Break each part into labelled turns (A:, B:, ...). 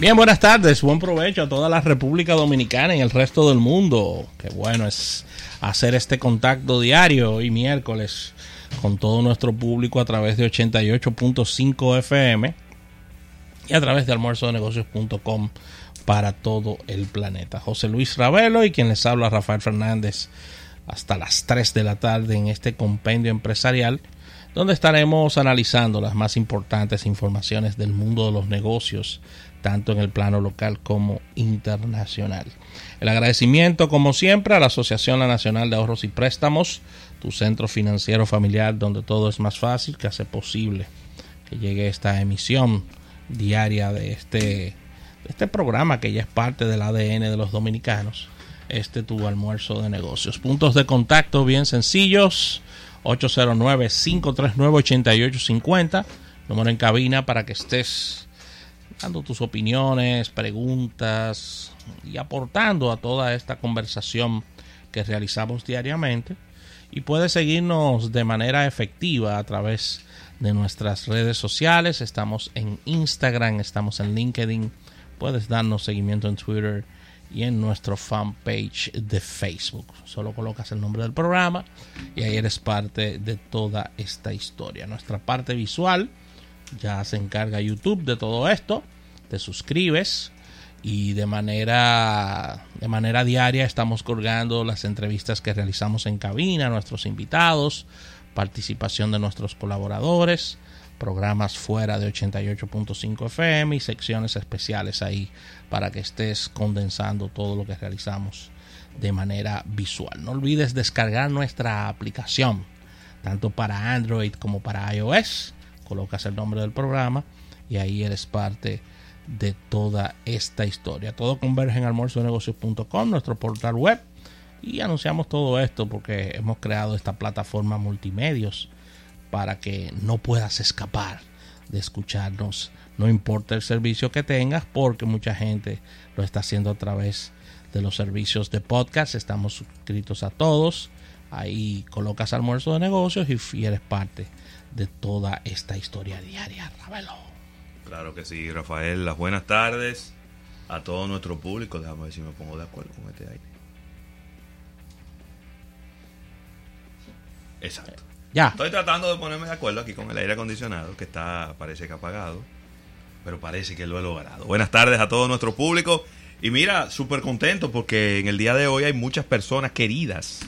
A: Bien, buenas tardes, buen provecho a toda la República Dominicana y el resto del mundo. Qué bueno es hacer este contacto diario hoy miércoles con todo nuestro público a través de 88.5 FM y a través de almuerzonegocios.com para todo el planeta. José Luis Ravelo y quien les habla Rafael Fernández hasta las 3 de la tarde en este compendio empresarial donde estaremos analizando las más importantes informaciones del mundo de los negocios, tanto en el plano local como internacional. El agradecimiento, como siempre, a la Asociación Nacional de Ahorros y Préstamos, tu centro financiero familiar donde todo es más fácil, que hace posible que llegue esta emisión diaria de este, este programa que ya es parte del ADN de los dominicanos, este tu almuerzo de negocios. Puntos de contacto bien sencillos 809-539-8850, número en cabina para que estés dando tus opiniones, preguntas y aportando a toda esta conversación que realizamos diariamente. Y puedes seguirnos de manera efectiva a través de nuestras redes sociales. Estamos en Instagram, estamos en LinkedIn. Puedes darnos seguimiento en Twitter y en nuestro fanpage de Facebook. Solo colocas el nombre del programa y ahí eres parte de toda esta historia. Nuestra parte visual ya se encarga YouTube de todo esto. Te suscribes y de manera de manera diaria estamos colgando las entrevistas que realizamos en cabina, nuestros invitados, participación de nuestros colaboradores programas fuera de 88.5 FM y secciones especiales ahí para que estés condensando todo lo que realizamos de manera visual. No olvides descargar nuestra aplicación, tanto para Android como para iOS. Colocas el nombre del programa y ahí eres parte de toda esta historia. Todo converge en almuerzonegocios.com, nuestro portal web. Y anunciamos todo esto porque hemos creado esta plataforma multimedios para que no puedas escapar de escucharnos, no importa el servicio que tengas, porque mucha gente lo está haciendo a través de los servicios de podcast. Estamos suscritos a todos. Ahí colocas almuerzo de negocios y eres parte de toda esta historia diaria. Ravelo.
B: Claro que sí, Rafael. Las buenas tardes a todo nuestro público. Déjame ver si me pongo de acuerdo con este aire. Exacto.
A: Ya.
B: Estoy tratando de ponerme de acuerdo aquí con el aire acondicionado, que está, parece que apagado, pero parece que lo he logrado. Buenas tardes a todo nuestro público. Y mira, súper contento porque en el día de hoy hay muchas personas queridas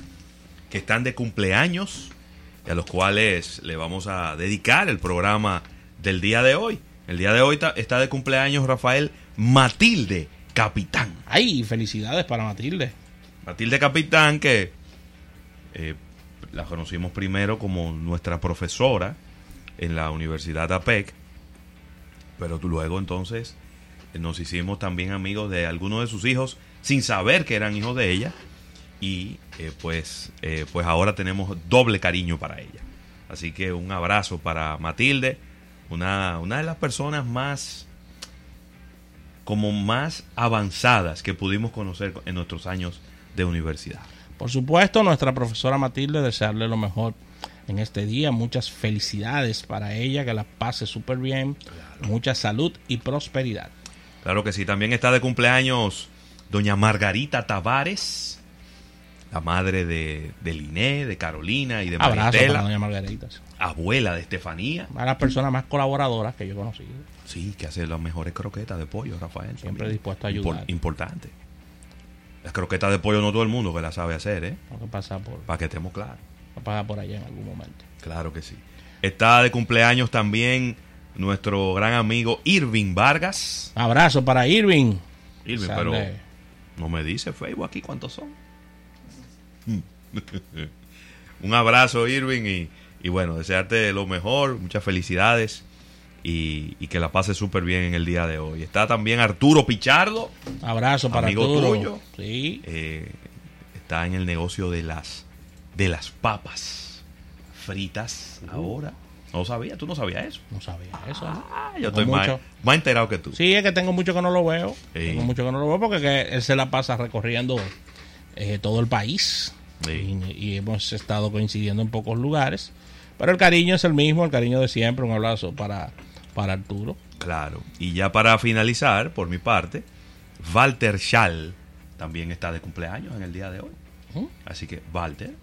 B: que están de cumpleaños y a los cuales le vamos a dedicar el programa del día de hoy. El día de hoy está de cumpleaños Rafael Matilde Capitán.
A: Ay, felicidades para Matilde.
B: Matilde Capitán que eh, la conocimos primero como nuestra profesora en la Universidad APEC, pero luego entonces eh, nos hicimos también amigos de algunos de sus hijos sin saber que eran hijos de ella y eh, pues, eh, pues ahora tenemos doble cariño para ella. Así que un abrazo para Matilde, una, una de las personas más como más avanzadas que pudimos conocer en nuestros años de universidad.
A: Por supuesto, nuestra profesora Matilde, desearle lo mejor en este día. Muchas felicidades para ella, que la pase súper bien. Mucha salud y prosperidad.
B: Claro que sí. También está de cumpleaños doña Margarita Tavares, la madre de, de Liné, de Carolina y de
A: Maritela. doña Margarita.
B: Abuela de Estefanía.
A: Una de las personas más colaboradoras que yo he conocido.
B: Sí, que hace las mejores croquetas de pollo, Rafael.
A: Siempre dispuesto a ayudar.
B: importante. Las croquetas de pollo no todo el mundo que la sabe hacer, ¿eh?
A: que pasar por.
B: Para que estemos claros.
A: Va a pasar por allá en algún momento.
B: Claro que sí. Está de cumpleaños también nuestro gran amigo Irving Vargas.
A: Abrazo para Irving.
B: Irving, pero no me dice Facebook aquí cuántos son. Un abrazo, Irving, y, y bueno, desearte lo mejor, muchas felicidades y, que la pase súper bien en el día de hoy. Está también Arturo Pichardo.
A: Abrazo para
B: amigo tuyo.
A: Sí.
B: Eh, está en el negocio de las de las papas fritas uh. ahora. No sabía, tú no sabías eso.
A: No sabía eso.
B: Ah, yo estoy más, enterado que tú.
A: Sí, es que tengo mucho que no lo veo. Tengo mucho que no lo veo porque él se la pasa recorriendo eh, todo el país. Y, hemos estado coincidiendo en pocos lugares. Pero el cariño es el mismo, el cariño de siempre. Un abrazo para, para Arturo.
B: Claro. Y ya para finalizar, por mi parte, Walter Schall también está de cumpleaños en el día de hoy. Así que, Walter,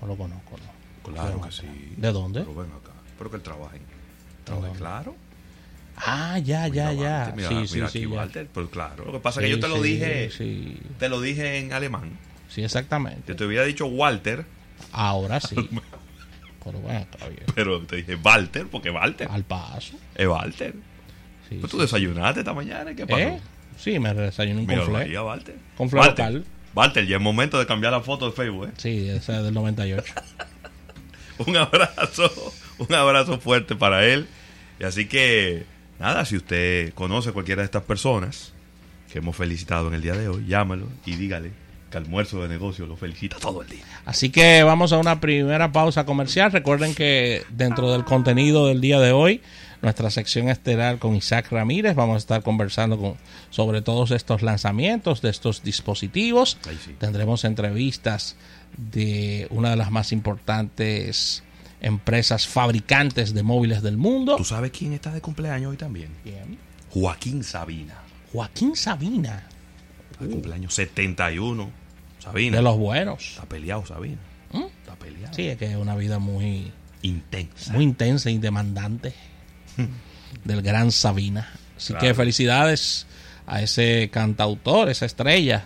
A: No lo conozco, no.
B: claro que sí.
A: ¿De dónde?
B: Pero ven acá. Espero que él trabaje. ¿Trabaje claro?
A: Ah, ya, ya,
B: Mira,
A: ya.
B: Walter, mira,
A: sí,
B: mira
A: sí,
B: aquí,
A: sí. ya.
B: Walter. Pero claro, lo que pasa es que yo te lo dije,
A: Sí,
B: te lo dije en alemán.
A: sí, exactamente.
B: Yo te hubiera dicho Walter,
A: Ahora sí. Pero bueno, está bien.
B: pero te dije Walter, porque Walter
A: Al paso.
B: es Walter.
A: Sí,
B: Pues
A: sí.
B: tú desayunaste esta mañana, ¿qué pasó?
A: ¿Eh? Sí, me desayuné un conflé.
B: a Walter.
A: Conflé
B: Walter,
A: local.
B: Walter, ya es momento de cambiar la foto de Facebook, ¿eh?
A: Sí, esa es del 98.
B: un abrazo, un abrazo fuerte para él. Y así que, nada, si usted conoce cualquiera de estas personas que hemos felicitado en el día de hoy, llámalo y dígale que almuerzo de negocio lo felicita todo el día.
A: Así que vamos a una primera pausa comercial. Recuerden que dentro del contenido del día de hoy, nuestra sección estelar con Isaac Ramírez, vamos a estar conversando con, sobre todos estos lanzamientos de estos dispositivos.
B: Sí.
A: Tendremos entrevistas de una de las más importantes empresas fabricantes de móviles del mundo.
B: ¿Tú sabes quién está de cumpleaños hoy también? Joaquín Sabina.
A: Joaquín Sabina,
B: de cumpleaños 71. Sabina.
A: de los buenos.
B: Está peleado, Sabina.
A: ¿Mm?
B: Está peleado.
A: Sí, es que es una vida muy,
B: Intensa.
A: muy intensa y demandante del gran Sabina. Así
B: Claro.
A: que felicidades a ese cantautor, esa estrella,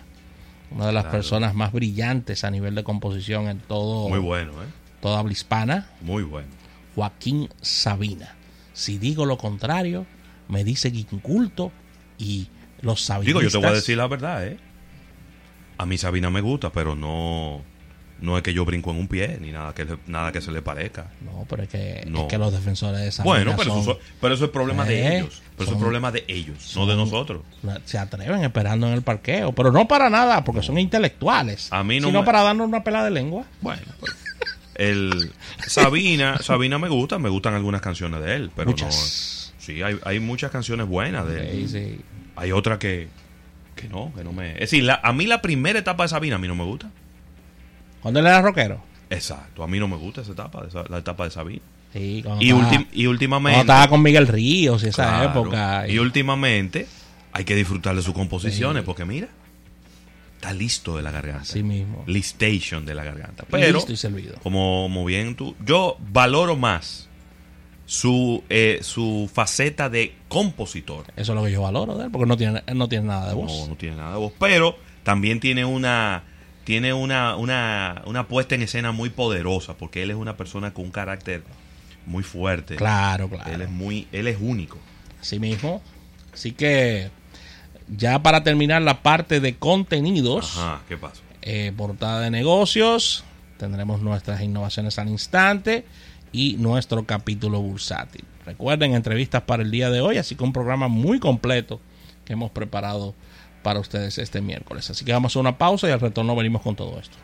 A: una de las
B: Claro.
A: personas más brillantes a nivel de composición en todo
B: Muy bueno, ¿eh?
A: toda habla hispana,
B: Muy bueno.
A: Joaquín Sabina. Si digo lo contrario, me dice que inculto y los sabinistas...
B: Digo, yo te voy a decir la verdad, ¿eh? A mí Sabina me gusta, pero no no es que yo brinco en un pie ni nada que le- nada que se le parezca.
A: No, pero es que,
B: No.
A: es que los defensores de Sabina
B: Bueno, pero
A: son-
B: eso, pero eso es problema de
A: Eh,
B: ellos. Pero eso
A: son-
B: es problema de ellos, no de nosotros.
A: se atreven esperando en el parqueo, pero no para nada, porque son intelectuales,
B: A mí no
A: sino
B: me-
A: para darnos una pelada de lengua.
B: Bueno, pues, el Sabina, Sabina me gusta, me gustan algunas canciones de él, pero
A: Muchas.
B: no. Sí, hay, hay muchas canciones buenas de él.
A: Sí, sí.
B: Hay otra que que no, que no me. Es decir, la- a mí la primera etapa de Sabina a mí no me gusta.
A: ¿Cuándo él era rockero?
B: Exacto, a mí no me gusta esa etapa, esa- la etapa de Sabina.
A: Sí,
B: Y,
A: estaba,
B: ultim- y
A: cuando
B: últimamente.
A: estaba con Miguel Ríos y esa
B: Claro.
A: época.
B: Y últimamente hay que disfrutar de sus composiciones
A: Sí.
B: porque mira, está listo de la garganta.
A: Así mismo.
B: Listation de la garganta. Pero,
A: Listo y servido.
B: como, como bien tú, yo valoro más su, eh, su faceta de compositor.
A: Eso es lo que yo valoro de él, porque no tiene, no tiene nada de voz.
B: No, no tiene nada de voz, pero también tiene una tiene una, una, una puesta en escena muy poderosa porque él es una persona con un carácter muy fuerte.
A: Claro, claro.
B: Él es muy él es único.
A: Así mismo. Así que ya para terminar la parte de contenidos,
B: Ajá, ¿qué pasa?
A: eh, portada de negocios, tendremos nuestras innovaciones al instante y nuestro capítulo bursátil. Recuerden, entrevistas para el día de hoy, así que un programa muy completo que hemos preparado para ustedes este miércoles. Así que vamos a una pausa y al retorno venimos con todo esto.